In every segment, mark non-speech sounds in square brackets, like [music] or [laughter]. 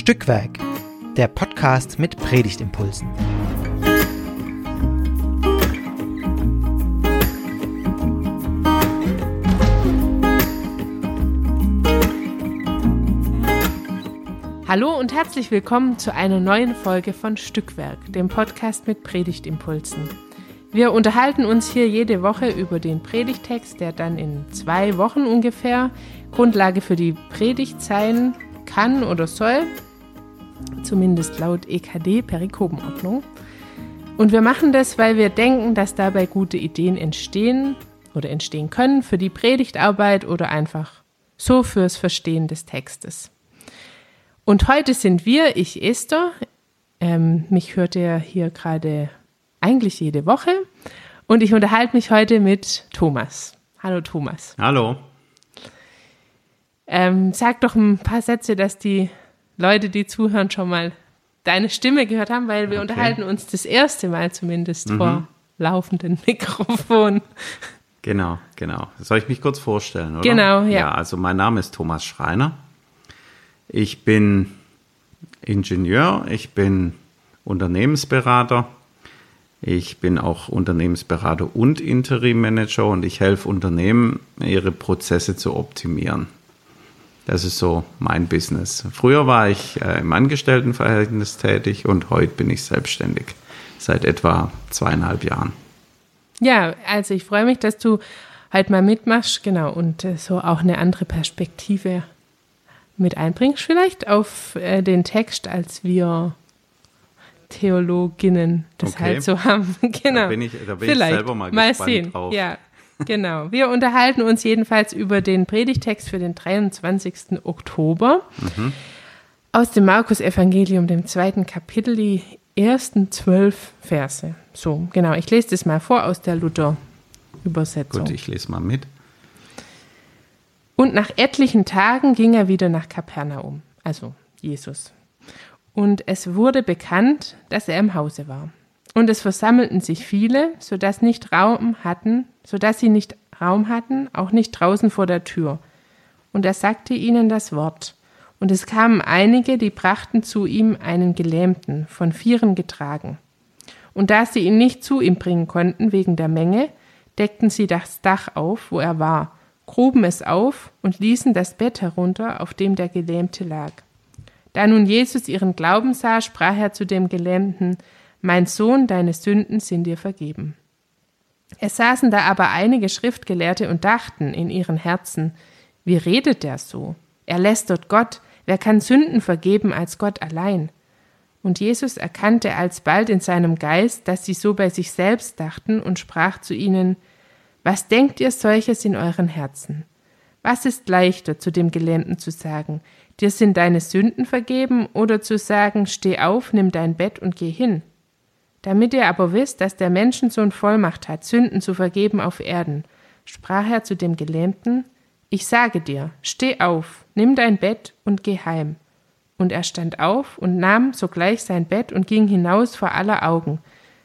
Stückwerk, der Podcast mit Predigtimpulsen. Hallo und herzlich willkommen zu einer neuen Folge von Stückwerk, dem Podcast mit Predigtimpulsen. Wir unterhalten uns hier jede Woche über den Predigtext, der dann in zwei Wochen ungefähr Grundlage für die Predigt sein kann oder soll, zumindest laut EKD Perikopenordnung. Und wir machen das, weil wir denken, dass dabei gute Ideen entstehen oder entstehen können für die Predigtarbeit oder einfach so fürs Verstehen des Textes. Und heute sind wir, ich Esther, ähm, mich hört ihr hier gerade eigentlich jede Woche und ich unterhalte mich heute mit Thomas. Hallo Thomas. Hallo. Ähm, sag doch ein paar Sätze, dass die Leute, die zuhören, schon mal deine Stimme gehört haben, weil wir okay. unterhalten uns das erste Mal zumindest mhm. vor laufenden [laughs] Mikrofon. Genau, genau. Soll ich mich kurz vorstellen, oder? Genau, ja. Ja, also mein Name ist Thomas Schreiner. Ich bin Ingenieur, ich bin Unternehmensberater, ich bin auch Unternehmensberater und Interim Manager und ich helfe Unternehmen, ihre Prozesse zu optimieren. Das ist so mein Business. Früher war ich äh, im Angestelltenverhältnis tätig und heute bin ich selbstständig. Seit etwa zweieinhalb Jahren. Ja, also ich freue mich, dass du halt mal mitmachst, genau, und äh, so auch eine andere Perspektive mit einbringst, vielleicht auf äh, den Text, als wir Theologinnen das okay. halt so haben. [laughs] genau. Da bin ich, da bin vielleicht. ich selber mal, mal sehen. Drauf. Ja, genau. Wir unterhalten uns jedenfalls über den Predigtext für den 23. Oktober mhm. aus dem Markus-Evangelium, dem zweiten Kapitel, die ersten zwölf Verse. So, genau. Ich lese das mal vor aus der Luther-Übersetzung. Gut, ich lese mal mit. Und nach etlichen Tagen ging er wieder nach Kapernaum, also Jesus. Und es wurde bekannt, dass er im Hause war. Und es versammelten sich viele, so dass nicht Raum hatten, so dass sie nicht Raum hatten, auch nicht draußen vor der Tür. Und er sagte ihnen das Wort. Und es kamen einige, die brachten zu ihm einen Gelähmten, von Vieren getragen. Und da sie ihn nicht zu ihm bringen konnten wegen der Menge, deckten sie das Dach auf, wo er war, gruben es auf und ließen das Bett herunter, auf dem der Gelähmte lag. Da nun Jesus ihren Glauben sah, sprach er zu dem Gelähmten, Mein Sohn, deine Sünden sind dir vergeben. Es saßen da aber einige Schriftgelehrte und dachten in ihren Herzen, wie redet der so? Er lästert Gott, wer kann Sünden vergeben als Gott allein? Und Jesus erkannte alsbald in seinem Geist, dass sie so bei sich selbst dachten und sprach zu ihnen, was denkt ihr solches in euren Herzen? Was ist leichter, zu dem Gelähmten zu sagen, dir sind deine Sünden vergeben, oder zu sagen, steh auf, nimm dein Bett und geh hin? Damit ihr aber wisst, dass der Menschensohn Vollmacht hat, Sünden zu vergeben auf Erden, sprach er zu dem Gelähmten, ich sage dir, steh auf, nimm dein Bett und geh heim. Und er stand auf und nahm sogleich sein Bett und ging hinaus vor aller Augen,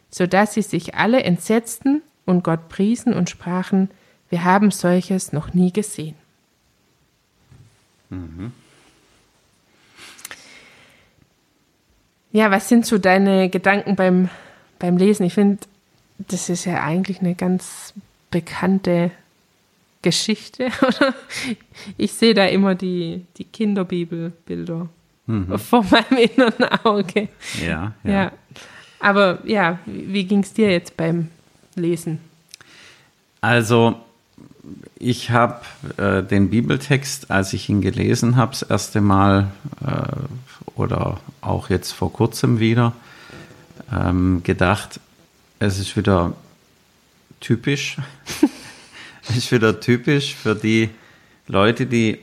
so dass sie sich alle entsetzten und Gott priesen und sprachen, wir haben solches noch nie gesehen. Mhm. Ja, was sind so deine Gedanken beim, beim Lesen? Ich finde, das ist ja eigentlich eine ganz bekannte Geschichte. [laughs] ich sehe da immer die, die Kinderbibelbilder mhm. vor meinem inneren Auge. Ja, ja. ja. Aber ja, wie ging es dir jetzt beim lesen? Also, ich habe äh, den Bibeltext, als ich ihn gelesen habe, das erste Mal äh, oder auch jetzt vor kurzem wieder, ähm, gedacht, es ist wieder typisch. [laughs] es ist wieder typisch für die Leute, die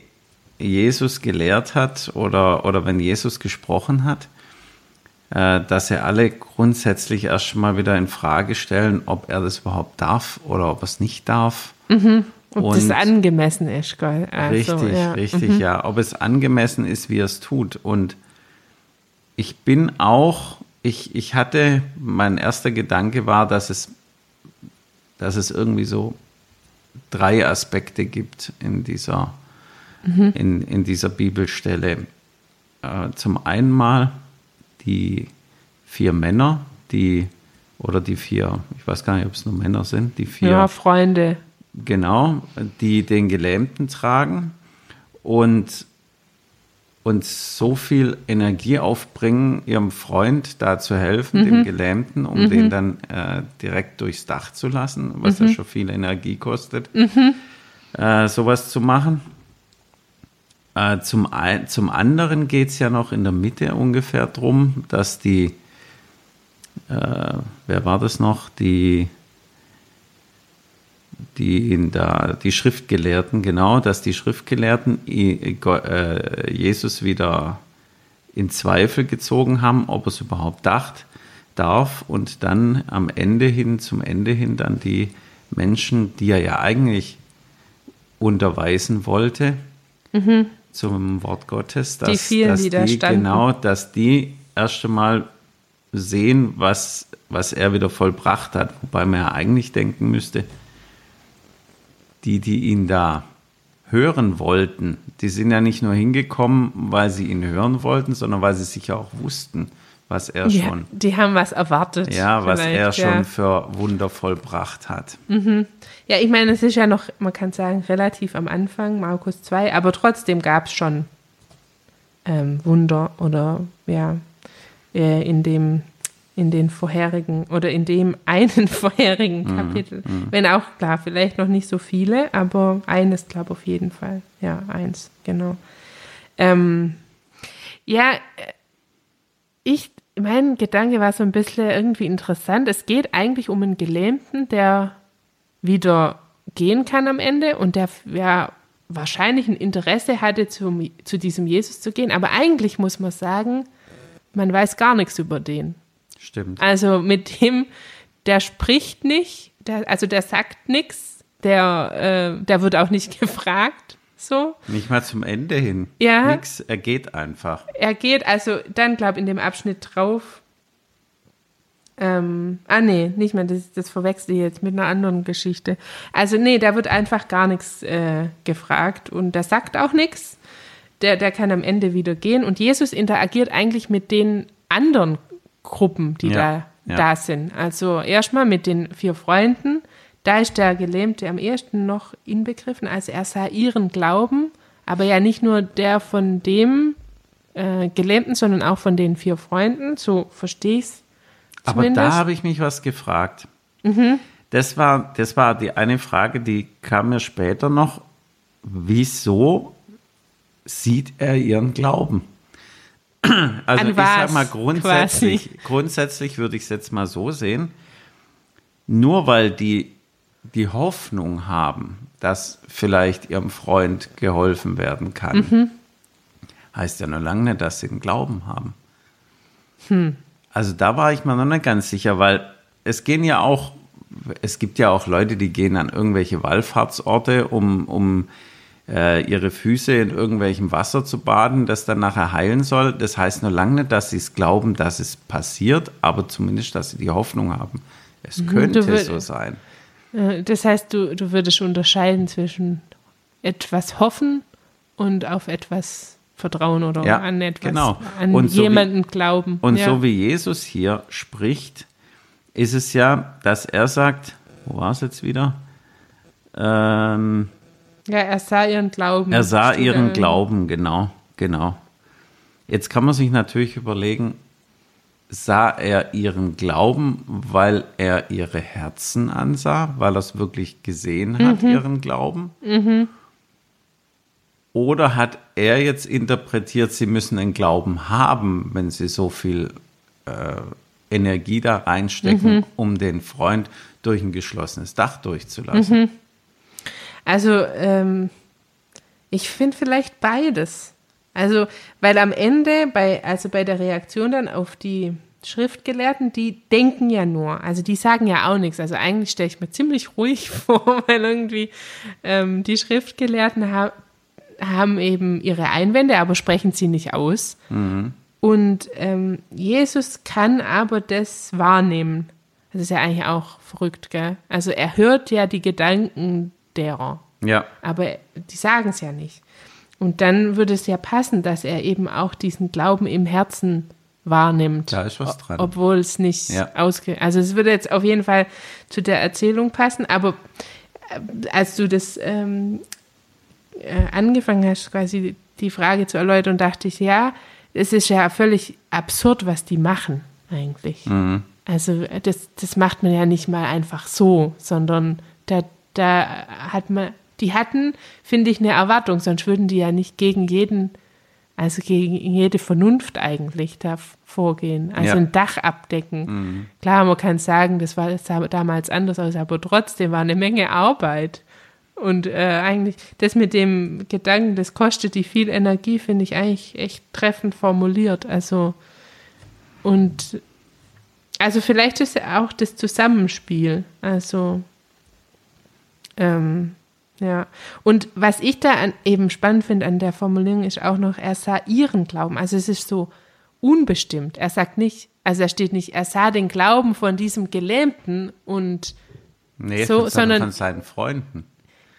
Jesus gelehrt hat oder, oder wenn Jesus gesprochen hat. Äh, dass sie alle grundsätzlich erst mal wieder in Frage stellen, ob er das überhaupt darf oder ob er es nicht darf. Mhm. Ob Und das angemessen ist, gell? Also, richtig, ja. richtig, mhm. ja. Ob es angemessen ist, wie er es tut. Und ich bin auch, ich, ich hatte, mein erster Gedanke war, dass es, dass es irgendwie so drei Aspekte gibt in dieser, mhm. in, in dieser Bibelstelle. äh, zum einen mal die vier Männer, die oder die vier, ich weiß gar nicht, ob es nur Männer sind, die vier. Ja, Freunde. Genau, die den Gelähmten tragen und, und so viel Energie aufbringen, ihrem Freund da zu helfen, Mhm. dem Gelähmten, um den dann äh, direkt durchs Dach zu lassen, was Mhm. ja schon viel Energie kostet, äh, sowas zu machen. Äh, zum, ein, zum anderen geht es ja noch in der Mitte ungefähr drum, dass die, äh, wer war das noch, die, die in der, die Schriftgelehrten, genau, dass die Schriftgelehrten äh, Jesus wieder in Zweifel gezogen haben, ob er es überhaupt dacht, darf und dann am Ende hin, zum Ende hin, dann die Menschen, die er ja eigentlich unterweisen wollte, zum Wort Gottes, dass Die vielen, dass die genau, dass die erst einmal sehen, was, was er wieder vollbracht hat, wobei man ja eigentlich denken müsste, die, die ihn da hören wollten, die sind ja nicht nur hingekommen, weil sie ihn hören wollten, sondern weil sie sicher auch wussten, was er Ja, schon, die haben was erwartet. ja, was er vielleicht, schon ja. für Wunder vollbracht hat. Ja, ich meine, es ist ja noch, man kann sagen, relativ am Anfang, Markus 2, aber trotzdem gab es schon ähm, Wunder oder ja, äh, in dem in den vorherigen oder in dem [laughs] einen vorherigen Kapitel. Wenn auch klar, vielleicht noch nicht so viele, aber eines, glaube auf jeden Fall. Ja, eins, genau. Ähm, ja, äh, ich, mein Gedanke war so ein bisschen irgendwie interessant. Es geht eigentlich um einen Gelähmten, der wieder gehen kann am Ende und der ja wahrscheinlich ein Interesse hatte, zum, zu diesem Jesus zu gehen. Aber eigentlich muss man sagen, man weiß gar nichts über den. Stimmt. Also mit dem, der spricht nicht, der, also der sagt nichts, der, äh, der wird auch nicht [laughs] gefragt. So. Nicht mal zum Ende hin. Ja. Nix, er geht einfach. Er geht also dann, glaube ich, in dem Abschnitt drauf. Ähm, ah, nee, nicht mehr, das, das verwechsel ich jetzt mit einer anderen Geschichte. Also, nee, da wird einfach gar nichts äh, gefragt und der sagt auch nichts. Der, der kann am Ende wieder gehen und Jesus interagiert eigentlich mit den anderen Gruppen, die Ja, da, ja. da sind. Also, erstmal mit den vier Freunden. Da ist der Gelähmte am ehesten noch inbegriffen. Also, er sah ihren Glauben, aber ja nicht nur der von dem äh, Gelähmten, sondern auch von den vier Freunden. So verstehe ich es. Aber. Mhm. da habe ich mich was gefragt. Das, war, das war die eine Frage, die kam mir später noch. Wieso sieht er ihren Glauben? [clears throat] Also ich sag mal grundsätzlich, quasi? grundsätzlich würde ich es jetzt mal so sehen. Nur weil die die Hoffnung haben, dass vielleicht ihrem Freund geholfen werden kann, Mhm. heißt ja noch lange nicht, dass sie den Glauben haben. Hm. Also da war ich mir noch nicht ganz sicher, weil es gehen ja auch, es gibt ja auch Leute, die gehen an irgendwelche Wallfahrtsorte, um, um äh, ihre Füße in irgendwelchem Wasser zu baden, das dann nachher heilen soll. Das heißt nur lange nicht, dass sie es glauben, dass es passiert, aber zumindest, dass sie die Hoffnung haben. Es könnte Mhm, würd- so sein. Äh, Das heißt, du, du würdest unterscheiden zwischen etwas hoffen und auf etwas vertrauen oder Ja, an etwas, genau. an Und so wie- jemanden glauben. Und ja. so wie Jesus hier spricht, ist es ja, dass er sagt, wo war es jetzt wieder? Ähm, ja, er sah ihren Glauben. Er sah ihren da. Glauben, genau, genau. Jetzt kann man sich natürlich überlegen, sah er ihren Glauben, weil er ihre Herzen ansah, weil er es wirklich gesehen hat, ihren Glauben? Oder hat er jetzt interpretiert, sie müssen einen Glauben haben, wenn sie so viel äh, Energie da reinstecken, um den Freund durch ein geschlossenes Dach durchzulassen? Also, ähm, ich finde vielleicht beides. Also, weil am Ende, bei, also bei der Reaktion dann auf die Schriftgelehrten, die denken ja nur, also die sagen ja auch nichts. Also eigentlich stelle ich mir ziemlich ruhig [laughs] vor, weil irgendwie ähm, die Schriftgelehrten ha haben eben ihre Einwände, aber sprechen sie nicht aus. Und ähm, Jesus kann aber das wahrnehmen. Das ist ja eigentlich auch verrückt, gell? Also er hört ja die Gedanken derer Ja, aber die sagen es ja nicht. Und dann würde es ja passen, dass er eben auch diesen Glauben im Herzen wahrnimmt. Da ist was dran. Obwohl es nicht Ja. ausge... Also es würde jetzt auf jeden Fall zu der Erzählung passen, aber äh, als du das ähm, äh, angefangen hast, quasi die Frage zu erläutern, dachte ich, ja, es ist ja völlig absurd, was die machen eigentlich. Mhm. Also äh, das, das macht man ja nicht mal einfach so, sondern da, da hat man, die hatten, finde ich, eine Erwartung, sonst würden die ja nicht gegen jeden, also gegen jede Vernunft eigentlich da vorgehen. Also Ja. ein Dach abdecken. Klar, man kann sagen, das war das sah damals anders aus, aber trotzdem war eine Menge Arbeit. Und äh, eigentlich, das mit dem Gedanken, das kostet die viel Energie, finde ich eigentlich echt treffend formuliert. Also, und also vielleicht ist ja auch das Zusammenspiel. Also, ähm, ja. Und was ich da an, eben spannend finde an der Formulierung ist auch noch, er sah ihren Glauben. Also es ist so unbestimmt. Er sagt nicht, also er steht nicht, er sah den Glauben von diesem Gelähmten und Nee, So, sondern- von seinen Freunden.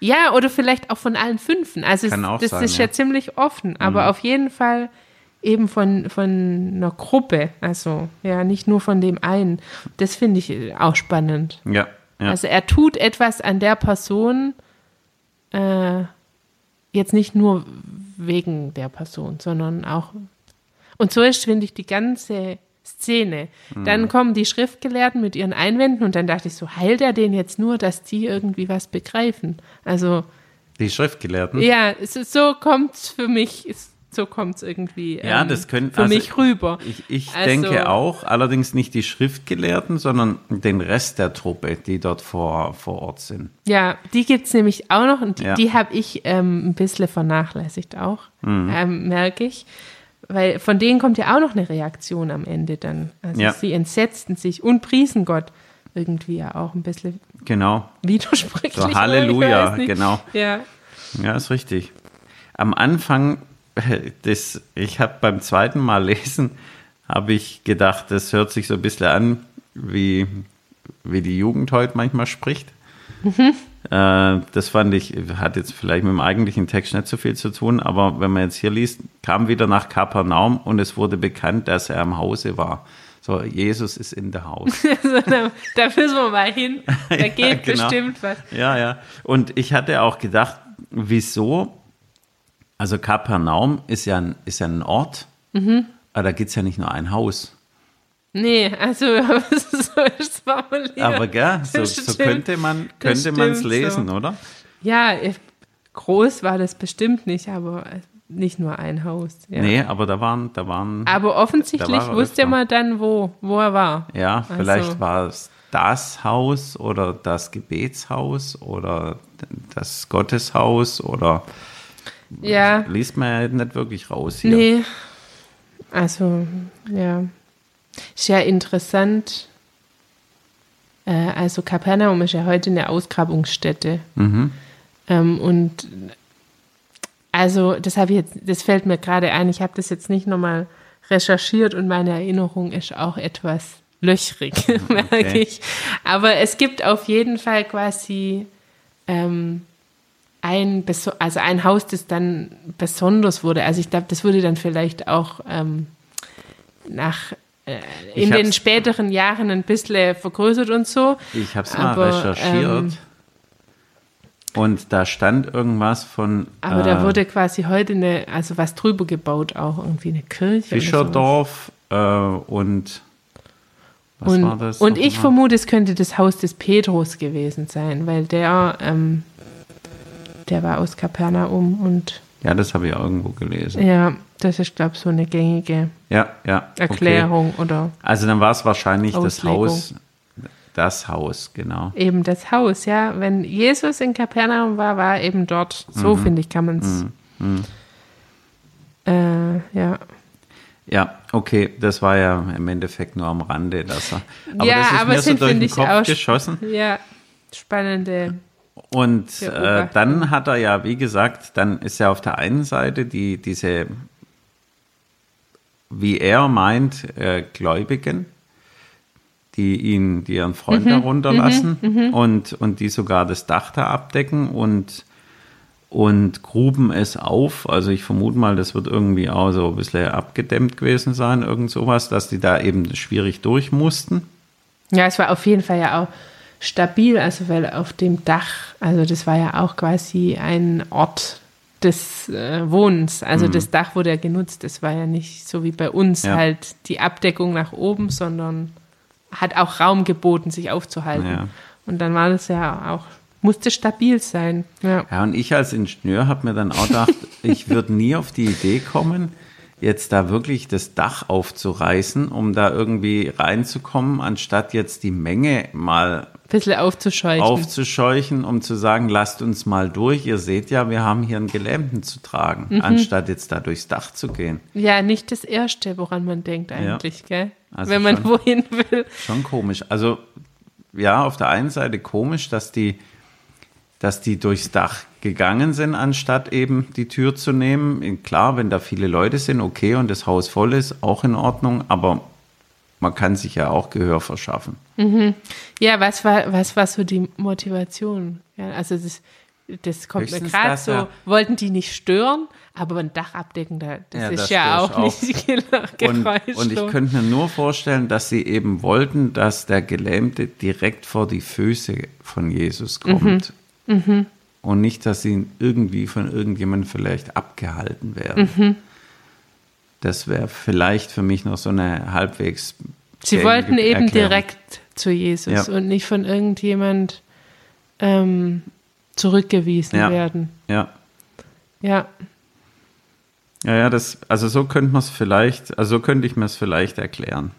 ja, oder vielleicht auch von allen Fünfen. Also Kann es, auch das sein, ist ja. ja ziemlich offen, aber auf jeden Fall eben von, von einer Gruppe. Also ja, nicht nur von dem einen. Das finde ich auch spannend. Ja, ja. Also er tut etwas an der Person, äh, jetzt nicht nur wegen der Person, sondern auch. Und so ist, finde ich, die ganze Szene. Mhm. Dann kommen die Schriftgelehrten mit ihren Einwänden und dann dachte ich so, heilt er den jetzt nur, dass die irgendwie was begreifen? Also, die Schriftgelehrten. ja, es so kommt's für mich, ist, so kommt's irgendwie Ja, ähm, das können- für also mich rüber. Ich, ich Also- denke auch, allerdings nicht die Schriftgelehrten, sondern den Rest der Truppe, die dort vor, vor Ort sind. Ja, die gibt's nämlich auch noch und die, Ja. Mhm. die habe ich ähm, ein bisschen vernachlässigt auch, ähm, merke ich. Weil von denen kommt ja auch noch eine Reaktion am Ende dann. Also Ja. sie entsetzten sich und priesen Gott irgendwie ja auch ein bisschen Genau. widersprüchlich. So, Halleluja, genau. Ja, Ja, ist richtig. Am Anfang, [laughs] das, ich habe beim zweiten Mal lesen, habe ich gedacht, das hört sich so ein bisschen an, wie, wie die Jugend heute manchmal spricht. Äh, das fand ich, hat jetzt vielleicht mit dem eigentlichen Text nicht so viel zu tun, aber wenn man jetzt hier liest, kam wieder nach Kapernaum und es wurde bekannt, dass er am Hause war. So, Jesus ist in der Haus. [laughs] also, da, da müssen wir mal hin. [laughs] Da Ja, geht genau. bestimmt was. Ja, ja. Und ich hatte auch gedacht, wieso? Also Kapernaum ist ja ein, ist ja ein Ort, Mhm. aber da gibt es ja nicht nur ein Haus. Nee, also [laughs] so ist es formuliert. Aber gell, so, so könnte man könnte man es lesen, so. oder? Ja, äh, groß war das bestimmt nicht, aber äh, nicht nur ein Haus. Ja. Nee, aber da waren, da waren, Aber offensichtlich war wusste man dann, wo, wo er war. ja, also- vielleicht war es das Haus oder das Gebetshaus oder das Gotteshaus oder Ja, liest man ja nicht wirklich raus hier. nee. Also, ja. Ist ja interessant. Äh, also, Kapernaum ist ja heute eine Ausgrabungsstätte. Mhm. Ähm, und also, das habe ich jetzt, das fällt mir gerade ein. Ich habe das jetzt nicht nochmal recherchiert und meine Erinnerung ist auch etwas löchrig, [laughs] merke Okay. ich. Aber es gibt auf jeden Fall quasi ähm, ein, also ein Haus, das dann besonders wurde. Also ich glaube, das wurde dann vielleicht auch ähm, nach äh, in den späteren Jahren ein bisschen vergrößert und so. Ich habe es mal recherchiert. ähm, und da stand irgendwas von Aber äh, da wurde quasi heute eine, also was drüber gebaut, auch irgendwie eine Kirche. Fischerdorf äh, und was und, war das? Und ich mal? vermute, es könnte das Haus des Petrus gewesen sein, weil der, ähm, der war aus Kapernaum und Ja, das habe ich auch irgendwo gelesen. ja, das ist, glaube ich, so eine gängige Ja, ja. okay. Erklärung oder Also dann war es wahrscheinlich das Auslegung. Haus, das Haus, genau. eben das Haus, ja. Wenn Jesus in Kapernaum war, war er eben dort. So, Mhm. finde ich, kann man es. Äh, ja. Ja, okay, das war ja im Endeffekt nur am Rande, dass er. Aber ja, das ist aber mir es so durch finde den ich, Kopf geschossen. Ja, spannende. Und äh, dann hat er ja, wie gesagt, dann ist ja auf der einen Seite die, diese, wie er meint, äh, Gläubigen, die ihn, die ihren Freund Mhm, herunterlassen und, und die sogar das Dach da abdecken und, und gruben es auf. Also ich vermute mal, das wird irgendwie auch so ein bisschen abgedämmt gewesen sein, irgend sowas, dass die da eben schwierig durch mussten. Ja, es war auf jeden Fall ja auch stabil, also weil auf dem Dach, also das war ja auch quasi ein Ort des äh, Wohnens. Also mhm. das Dach wurde ja genutzt. Das war ja nicht so wie bei uns ja. halt die Abdeckung nach oben, sondern hat auch Raum geboten, sich aufzuhalten. Ja. Und dann war das ja auch, musste stabil sein. Ja, ja und ich als Ingenieur habe mir dann auch gedacht, [laughs] ich würde nie auf die Idee kommen, jetzt da wirklich das Dach aufzureißen, um da irgendwie reinzukommen, anstatt jetzt die Menge mal bisschen aufzuscheuchen. aufzuscheuchen, um zu sagen, lasst uns mal durch. Ihr seht ja, wir haben hier einen Gelähmten zu tragen, mhm. anstatt jetzt da durchs Dach zu gehen. Ja, nicht das Erste, woran man denkt eigentlich, ja. gell? Also Wenn man schon, wohin will. Schon komisch. Also ja, auf der einen Seite komisch, dass die, dass die durchs Dach gegangen sind, anstatt eben die Tür zu nehmen. Klar, wenn da viele Leute sind, okay, und das Haus voll ist, auch in Ordnung, aber man kann sich ja auch Gehör verschaffen. Mhm. Ja, was war, was war so die Motivation? Ja, also das, das kommt Höchstens mir gerade so, ja. wollten die nicht stören, aber ein Dach abdecken, das ja, ist das ja auch, auch nicht und, und ich könnte mir nur vorstellen, dass sie eben wollten, dass der Gelähmte direkt vor die Füße von Jesus kommt. Mhm. Mhm. Und nicht, dass sie irgendwie von irgendjemandem vielleicht abgehalten werden. Das wäre vielleicht für mich noch so eine halbwegs. Sie wollten eben Erklärung. direkt zu Jesus ja. und nicht von irgendjemand ähm, zurückgewiesen ja. werden. Ja. Ja. Ja, ja, das, also so könnte man es vielleicht, also so könnte ich mir es vielleicht erklären.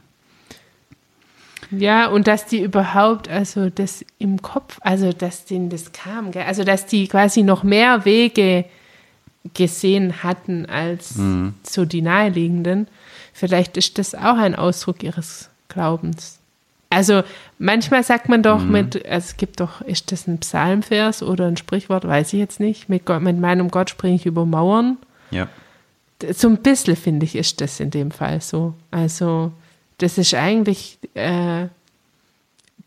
Ja, und dass die überhaupt, also das im Kopf, also dass denen das kam, gell? also dass die quasi noch mehr Wege gesehen hatten als mhm. so die naheliegenden. Vielleicht ist das auch ein Ausdruck ihres Glaubens. Also manchmal sagt man doch mhm. mit, also es gibt doch, ist das ein Psalmvers oder ein Sprichwort, weiß ich jetzt nicht. Mit, Gott, mit meinem Gott springe ich über Mauern. Ja. So ein bisschen, finde ich, ist das in dem Fall so. Also das ist eigentlich äh,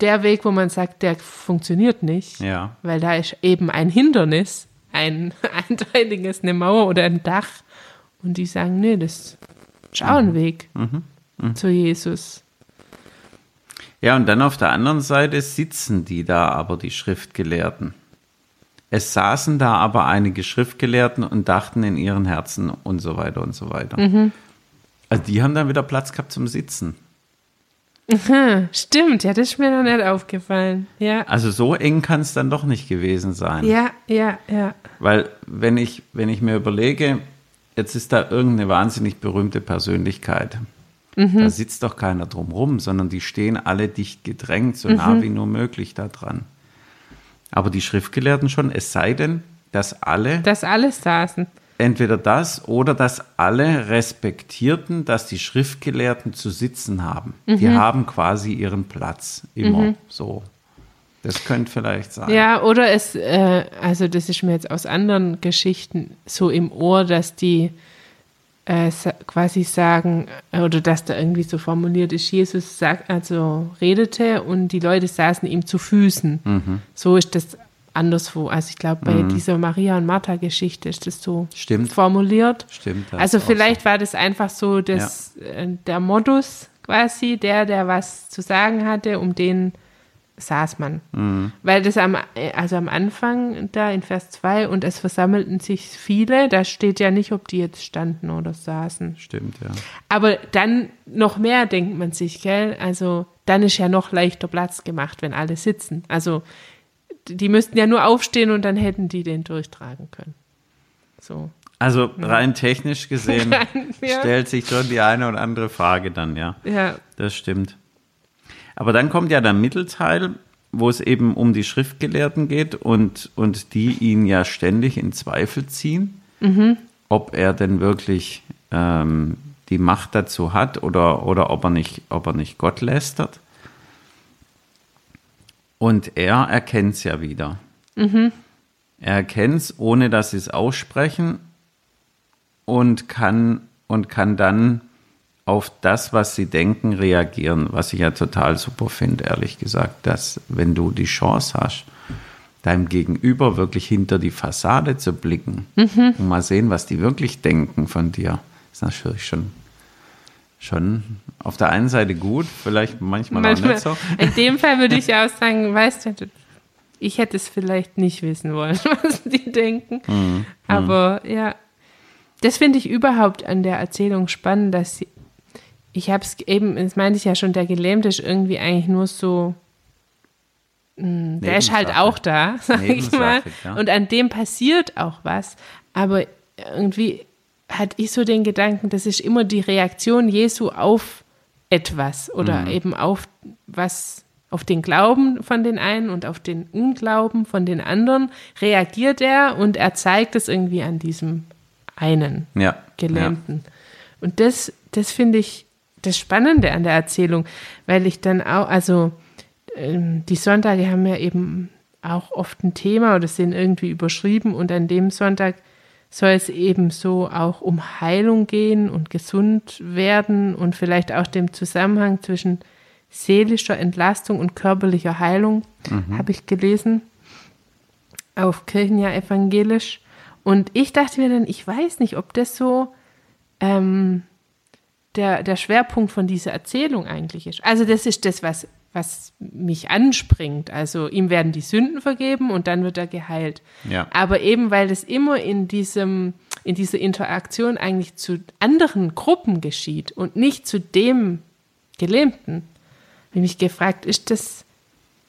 der Weg, wo man sagt, der funktioniert nicht. Ja. Weil da ist eben ein Hindernis ein [laughs] einteiliges, eine Mauer oder ein Dach. Und die sagen, nee, das ist auch ein mhm. Weg mhm. Mhm. zu Jesus. Ja, und dann auf der anderen Seite sitzen die da aber, die Schriftgelehrten. Es saßen da aber einige Schriftgelehrten und dachten in ihren Herzen und so weiter und so weiter. Mhm. Also die haben dann wieder Platz gehabt zum Sitzen. Aha, stimmt, ja, das ist mir noch nicht aufgefallen. Ja. Also so eng kann es dann doch nicht gewesen sein. Ja, ja, ja. Weil wenn ich, wenn ich mir überlege, jetzt ist da irgendeine wahnsinnig berühmte Persönlichkeit. Mhm. Da sitzt doch keiner drumrum, sondern die stehen alle dicht gedrängt, so mhm. nah wie nur möglich da dran. Aber die Schriftgelehrten schon, es sei denn, dass alle. Dass alle saßen entweder das oder dass alle respektierten, dass die Schriftgelehrten zu sitzen haben. Mhm. Die haben quasi ihren Platz immer mhm. so. Das könnte vielleicht sein. Ja, oder es, äh, also das ist mir jetzt aus anderen Geschichten so im Ohr, dass die äh, quasi sagen, äh, oder dass da irgendwie so formuliert ist, Jesus sagt, also redete und die Leute saßen ihm zu Füßen. Mhm. So ist das anderswo. Also ich glaube, bei mhm. dieser Maria und Martha-Geschichte ist das so Stimmt. formuliert. Stimmt. Also vielleicht so. war das einfach so das, ja. Äh, der Modus quasi, der, der was zu sagen hatte, um den saß man. Mhm. Weil das am, also am Anfang da in Vers 2 und es versammelten sich viele, da steht ja nicht, ob die jetzt standen oder saßen. Stimmt, ja. Aber dann noch mehr denkt man sich, gell? Also dann ist ja noch leichter Platz gemacht, wenn alle sitzen. Also die müssten ja nur aufstehen und dann hätten die den durchtragen können. So. Also rein technisch gesehen [laughs] rein, ja. stellt sich schon die eine oder andere Frage dann, ja. Ja. Das stimmt. Aber dann kommt ja der Mittelteil, wo es eben um die Schriftgelehrten geht und, und die ihn ja ständig in Zweifel ziehen, mhm. ob er denn wirklich ähm, die Macht dazu hat oder, oder ob, er nicht, ob er nicht Gott lästert. Und er erkennt es ja wieder. Mhm. Er erkennt es, ohne dass sie es aussprechen und kann, und kann dann auf das, was sie denken, reagieren, was ich ja total super finde, ehrlich gesagt, dass wenn du die Chance hast, deinem Gegenüber wirklich hinter die Fassade zu blicken mhm. und mal sehen, was die wirklich denken von dir, ist natürlich schon, schon auf der einen Seite gut, vielleicht manchmal, manchmal auch nicht so. In dem Fall würde ich auch sagen, weißt du, ich hätte es vielleicht nicht wissen wollen, [laughs] was die denken. Mhm. Aber ja, das finde ich überhaupt an der Erzählung spannend, dass sie, ich habe es eben, das meinte ich ja schon, der Gelähmte ist irgendwie eigentlich nur so, mh, hm, der ist halt auch da, sag ich mal. Ja. Und an dem passiert auch was. Aber irgendwie hatte ich so den Gedanken, das ist immer die Reaktion Jesu auf etwas oder mhm. eben auf was auf den Glauben von den einen und auf den Unglauben von den anderen reagiert er und er zeigt es irgendwie an diesem einen ja, Gelähmten. Ja. Und das, das finde ich das Spannende an der Erzählung, weil ich dann auch, also ähm, die Sonntage haben ja eben auch oft ein Thema oder sind irgendwie überschrieben und an dem Sonntag soll es eben so auch um Heilung gehen und gesund werden und vielleicht auch dem Zusammenhang zwischen seelischer Entlastung und körperlicher Heilung, mhm. habe ich gelesen, auf Kirchenjahr evangelisch. Und ich dachte mir dann, ich weiß nicht, ob das so ähm, der, der Schwerpunkt von dieser Erzählung eigentlich ist. Also das ist das, was, was mich anspringt. Also ihm werden die Sünden vergeben und dann wird er geheilt. Ja. Aber eben, weil das immer in diesem, in dieser Interaktion eigentlich zu anderen Gruppen geschieht und nicht zu dem Gelähmten, habe ich mich gefragt, ist das,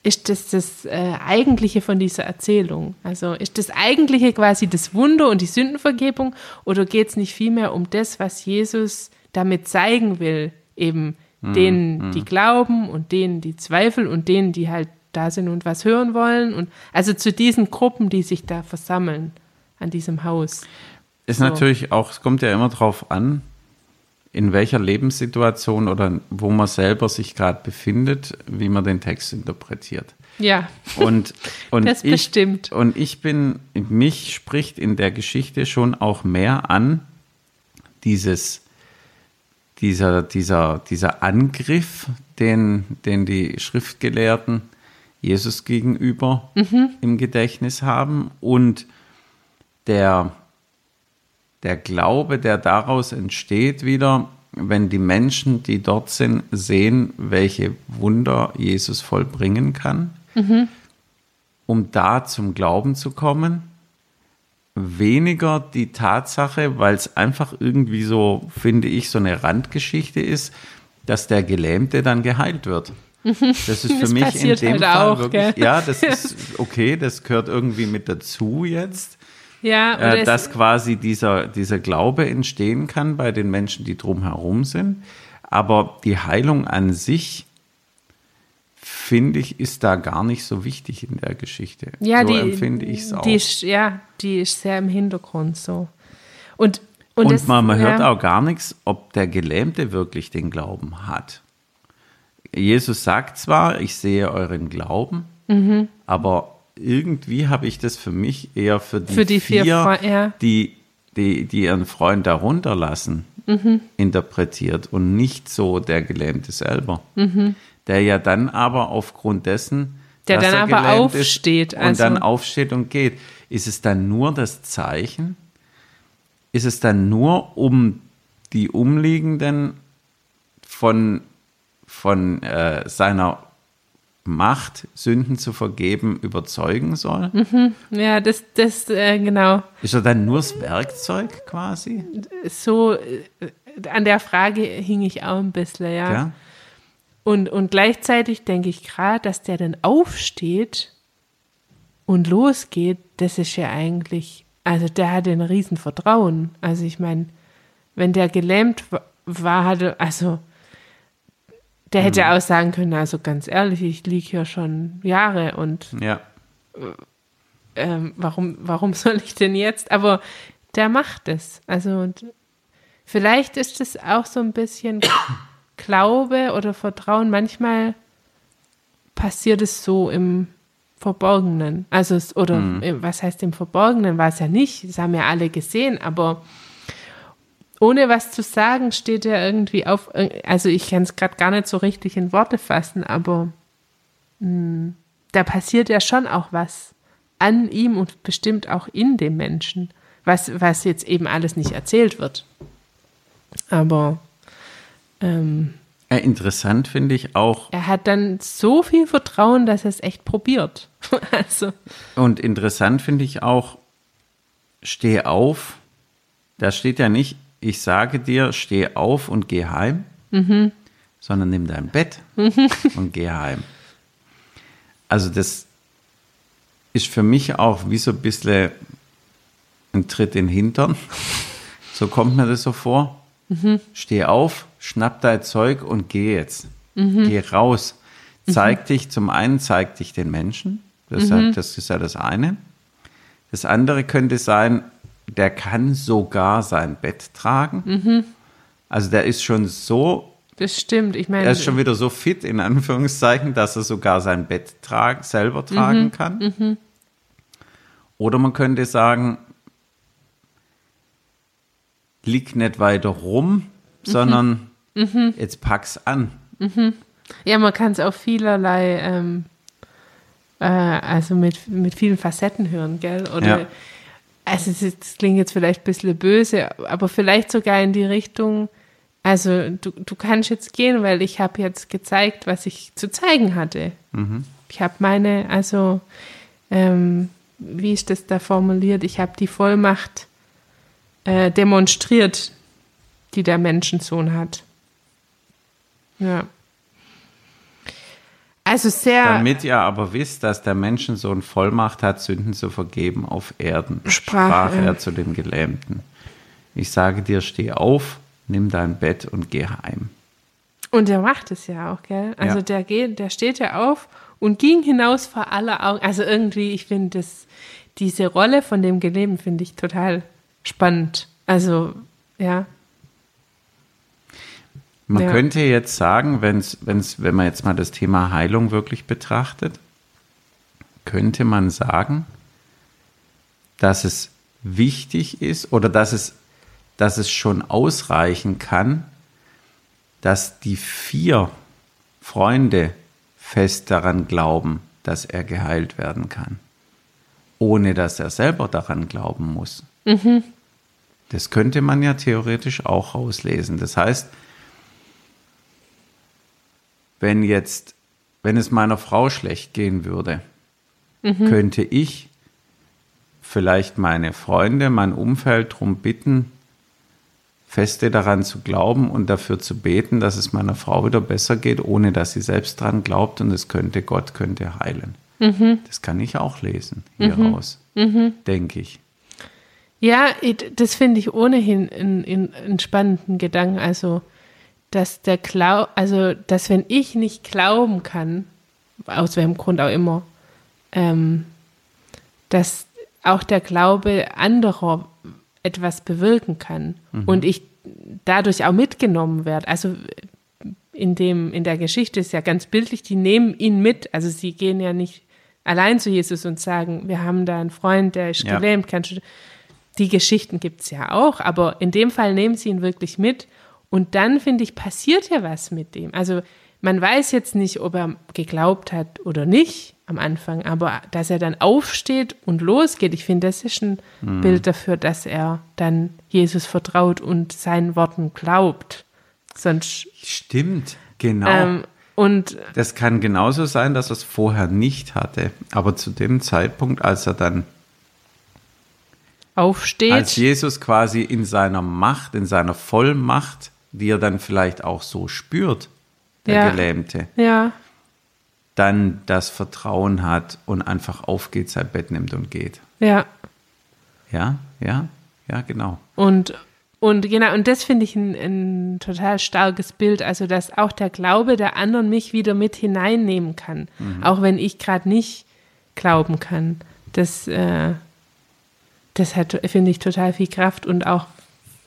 ist das das äh, Eigentliche von dieser Erzählung? Also ist das Eigentliche quasi das Wunder und die Sündenvergebung oder geht es nicht vielmehr um das, was Jesus damit zeigen will, eben mhm. denen, mhm. die glauben und denen, die zweifeln und denen, die halt da sind und was hören wollen und also zu diesen Gruppen, die sich da versammeln an diesem Haus. Ist so. natürlich auch, es kommt ja immer drauf an, in welcher Lebenssituation oder wo man selber sich gerade befindet, wie man den Text interpretiert. Ja. Und, [laughs] und das ich, bestimmt. Und ich bin, mich spricht in der Geschichte schon auch mehr an, dieses, dieser, dieser, dieser Angriff, den, den die Schriftgelehrten Jesus gegenüber mhm. im Gedächtnis haben und der, der Glaube, der daraus entsteht, wieder, wenn die Menschen, die dort sind, sehen, welche Wunder Jesus vollbringen kann, mhm. um da zum Glauben zu kommen. Weniger die Tatsache, weil es einfach irgendwie so, finde ich, so eine Randgeschichte ist, dass der Gelähmte dann geheilt wird. [laughs] Das ist für das mich in dem halt Fall auch, wirklich, gell? ja, das ist [laughs] okay, das gehört irgendwie mit dazu jetzt. Ja, äh, dass quasi dieser, dieser Glaube entstehen kann bei den Menschen, die drumherum sind. Aber die Heilung an sich, finde ich, ist da gar nicht so wichtig in der Geschichte. Ja, so die, empfinde ich es auch. Die ist, ja, die ist sehr im Hintergrund so. Und, und, und das, man, man ja. hört auch gar nichts, ob der Gelähmte wirklich den Glauben hat. Jesus sagt zwar, ich sehe euren Glauben, mhm. aber irgendwie habe ich das für mich eher für die, für die vier, vier ja. die, die, die ihren Freund darunter lassen, mhm. interpretiert und nicht so der Gelähmte selber. Mhm. Der ja dann aber aufgrund dessen, der dann aber aufsteht und also. dann aufsteht und geht. Ist es dann nur das Zeichen? Ist es dann nur, um die Umliegenden von, von äh, seiner Macht, Sünden zu vergeben, überzeugen soll. Mhm. Ja, das, das, äh, genau. Ist er dann nur das Werkzeug quasi? So, äh, an der Frage hing ich auch ein bisschen, ja. ja? Und, und gleichzeitig denke ich gerade, dass der dann aufsteht und losgeht, das ist ja eigentlich, also der hatte ein Riesenvertrauen. Also ich meine, wenn der gelähmt war, hatte, also der hätte mhm. auch sagen können, also ganz ehrlich, ich liege hier schon Jahre und ja. ähm, warum, warum soll ich denn jetzt? Aber der macht es. Also vielleicht ist es auch so ein bisschen [coughs] Glaube oder Vertrauen. Manchmal passiert es so im Verborgenen. Also, oder mhm. was heißt im Verborgenen? War es ja nicht. Das haben ja alle gesehen, aber ohne was zu sagen, steht er irgendwie auf. Also ich kann es gerade gar nicht so richtig in Worte fassen, aber mh, hm, da passiert ja schon auch was an ihm und bestimmt auch in dem Menschen, was, was jetzt eben alles nicht erzählt wird. Aber ähm, ja, interessant finde ich auch. Er hat dann so viel Vertrauen, dass er es echt probiert. [laughs] also. Und interessant finde ich auch, steh auf. Da steht ja nicht, ich sage dir, steh auf und geh heim, mhm. sondern nimm dein Bett mhm. und geh heim. Also das ist für mich auch wie so ein bisschen ein Tritt in den Hintern. So kommt mir das so vor. Mhm. Steh auf, schnapp dein Zeug und geh jetzt. Mhm. Geh raus. Zeig mhm. dich, zum einen zeig dich den Menschen. Das, mhm. das ist ja das eine. Das andere könnte sein, der kann sogar sein Bett tragen. Mhm. Also der ist schon so. Das stimmt, ich meine. Er ist schon wieder so fit, in Anführungszeichen, dass er sogar sein Bett tra selber tragen mhm. kann. Oder man könnte sagen, lieg nicht weiter rum, sondern mhm. jetzt pack's an. Mhm. Ja, man kann es auf vielerlei, ähm, äh, also mit, mit vielen Facetten hören, gell? Oder, ja. also das klingt jetzt vielleicht ein bisschen böse, aber vielleicht sogar in die Richtung, also du, du kannst jetzt gehen, weil ich habe jetzt gezeigt, was ich zu zeigen hatte. Mhm. Ich habe meine, also ähm, wie ist das da formuliert? Ich habe die Vollmacht äh, demonstriert, die der Menschensohn hat. Ja. Also sehr. Damit ihr aber wisst, dass der Menschensohn Vollmacht hat, Sünden zu vergeben auf Erden, sprach, sprach er zu dem Gelähmten. Ich sage dir, steh auf, nimm dein Bett und geh heim. Und er macht es ja auch, gell? Also ja. der geht, der steht ja auf und ging hinaus vor aller Augen. Also irgendwie, ich finde das, diese Rolle von dem Gelähmten finde ich total spannend. Also, ja. Man ja. könnte jetzt sagen, wenn's, wenn's, wenn man jetzt mal das Thema Heilung wirklich betrachtet, könnte man sagen, dass es wichtig ist oder dass es, dass es schon ausreichen kann, dass die vier Freunde fest daran glauben, dass er geheilt werden kann, ohne dass er selber daran glauben muss. Mhm. Das könnte man ja theoretisch auch rauslesen. Das heißt, wenn jetzt, wenn es meiner Frau schlecht gehen würde, mhm. könnte ich vielleicht meine Freunde, mein Umfeld darum bitten, feste daran zu glauben und dafür zu beten, dass es meiner Frau wieder besser geht, ohne dass sie selbst dran glaubt und es könnte, Gott könnte heilen. Mhm. Das kann ich auch lesen hieraus, mhm. mhm. denke ich. Ja, das finde ich ohnehin einen, spannenden Gedanken. Also, dass der Glau also, dass wenn ich nicht glauben kann, aus welchem Grund auch immer, ähm, dass auch der Glaube anderer etwas bewirken kann mhm. und ich dadurch auch mitgenommen werde. Also in dem in der Geschichte ist ja ganz bildlich, die nehmen ihn mit. Also sie gehen ja nicht allein zu Jesus und sagen, wir haben da einen Freund, der ist ja. gelähmt, kannst du die Geschichten gibt es ja auch, aber in dem Fall nehmen sie ihn wirklich mit. Und dann, finde ich, passiert ja was mit dem. Also man weiß jetzt nicht, ob er geglaubt hat oder nicht am Anfang, aber dass er dann aufsteht und losgeht, ich finde, das ist ein mhm. Bild dafür, dass er dann Jesus vertraut und seinen Worten glaubt. Sonst. Stimmt, genau. Ähm, und das kann genauso sein, dass er es vorher nicht hatte, aber zu dem Zeitpunkt, als er dann aufsteht. Als Jesus quasi in seiner Macht, in seiner Vollmacht, die er dann vielleicht auch so spürt, der ja. Gelähmte, ja. dann das Vertrauen hat und einfach aufgeht, sein Bett nimmt und geht. Ja. Ja, ja, ja, genau. Und, und genau, und das finde ich ein, ein, total starkes Bild, also dass auch der Glaube der anderen mich wieder mit hineinnehmen kann, mhm. auch wenn ich gerade nicht glauben kann. Das, äh, das hat, finde ich, total viel Kraft und auch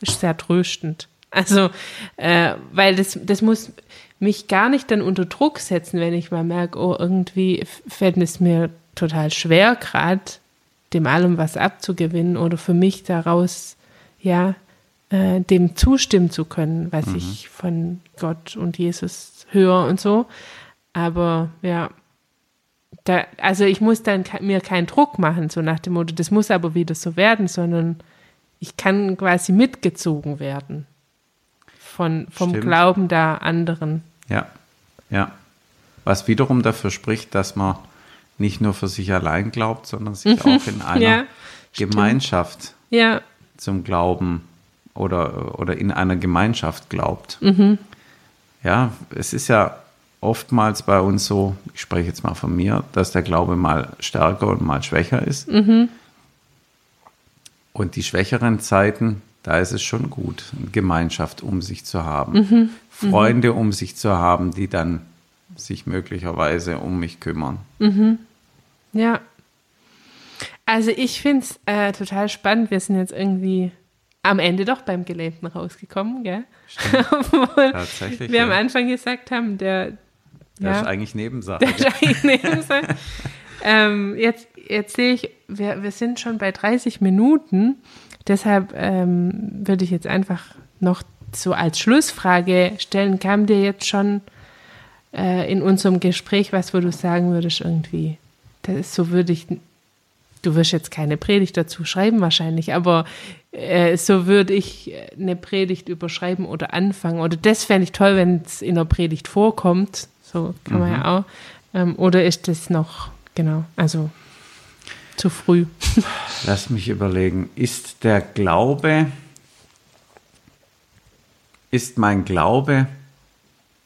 sehr tröstend. Also, äh, weil das, das muss mich gar nicht dann unter Druck setzen, wenn ich mal merke, oh, irgendwie fällt es mir total schwer, gerade dem allem was abzugewinnen oder für mich daraus, ja, äh, dem zustimmen zu können, was mhm. ich von Gott und Jesus höre und so. Aber ja, da, also ich muss dann mir keinen Druck machen, so nach dem Motto, das muss aber wieder so werden, sondern ich kann quasi mitgezogen werden von, vom Stimmt. Glauben der anderen. Ja, ja. Was wiederum dafür spricht, dass man nicht nur für sich allein glaubt, sondern sich auch in [laughs] einer Ja. Gemeinschaft Ja, zum Glauben oder, oder in einer Gemeinschaft glaubt. Ja, es ist ja oftmals bei uns so, ich spreche jetzt mal von mir, dass der Glaube mal stärker und mal schwächer ist. Und die schwächeren Zeiten, da ist es schon gut, eine Gemeinschaft um sich zu haben, Freunde um sich zu haben, die dann sich möglicherweise um mich kümmern. ja. Also ich finde es äh, total spannend. Wir sind jetzt irgendwie am Ende doch beim Gelebten rausgekommen, gell? [laughs] Obwohl Tatsächlich, wir am ja. Anfang gesagt haben, der, Das ja, ist eigentlich Nebensache. der ist eigentlich neben sein. [laughs] ähm, jetzt, jetzt sehe ich, wir, wir sind schon bei 30 Minuten. Deshalb ähm, würde ich jetzt einfach noch so als Schlussfrage stellen, kam dir jetzt schon äh, in unserem Gespräch was, wo du sagen würdest, irgendwie, das ist so würde ich, du wirst jetzt keine Predigt dazu schreiben wahrscheinlich, aber äh, so würde ich eine Predigt überschreiben oder anfangen. Oder das fände ich toll, wenn es in der Predigt vorkommt. So kann man ja auch. Ähm, oder ist das noch, genau, also zu früh. [laughs] Lass mich überlegen. Ist der Glaube, ist mein Glaube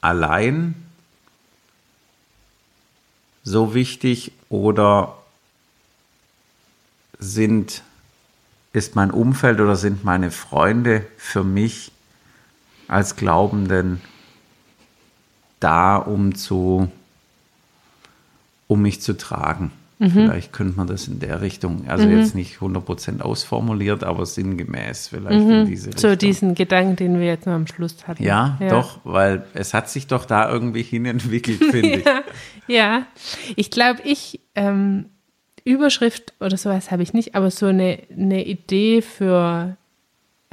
allein so wichtig oder sind, ist mein Umfeld oder sind meine Freunde für mich als Glaubenden da, um zu, um mich zu tragen? Vielleicht könnte man das in der Richtung, also jetzt nicht 100% ausformuliert, aber sinngemäß vielleicht in diese Richtung. So diesen Gedanken, den wir jetzt noch am Schluss hatten. Ja, doch, weil es hat sich doch da irgendwie hinentwickelt, [laughs] finde ich. Ja, ja. ich glaube, ich, ähm, Überschrift oder sowas habe ich nicht, aber so eine, eine Idee für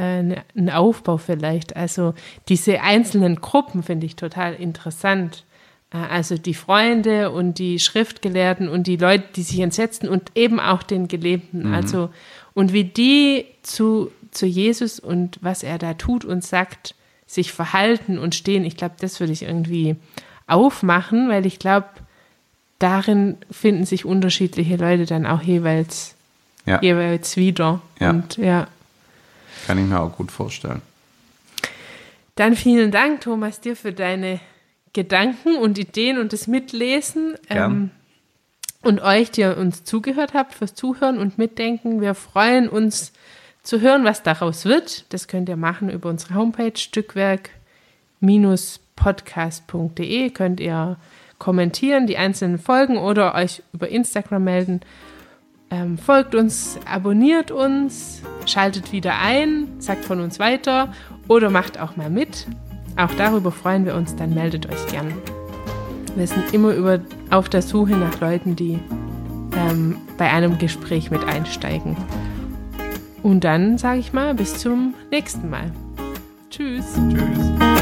einen Aufbau vielleicht. Also diese einzelnen Gruppen finde ich total interessant. Äh, Also die Freunde und die Schriftgelehrten und die Leute, die sich entsetzen und eben auch den Gelebten. Also, und wie die zu, zu Jesus und was er da tut und sagt, sich verhalten und stehen, ich glaube, das würde ich irgendwie aufmachen, weil ich glaube, darin finden sich unterschiedliche Leute dann auch jeweils, Ja, jeweils wieder. Ja. Und ja. Kann ich mir auch gut vorstellen. Dann vielen Dank, Thomas, dir für deine Gedanken und Ideen und das Mitlesen. Ähm, und euch, die ihr uns zugehört habt, fürs Zuhören und Mitdenken. Wir freuen uns zu hören, was daraus wird. Das könnt ihr machen über unsere Homepage stückwerk-podcast.de. Könnt ihr kommentieren, die einzelnen Folgen oder euch über Instagram melden. Ähm, folgt uns, abonniert uns, schaltet wieder ein, sagt von uns weiter oder macht auch mal mit. Auch darüber freuen wir uns, dann meldet euch gern. Wir sind immer über, auf der Suche nach Leuten, die ähm, bei einem Gespräch mit einsteigen. Und dann sage ich mal, bis zum nächsten Mal. Tschüss. Tschüss.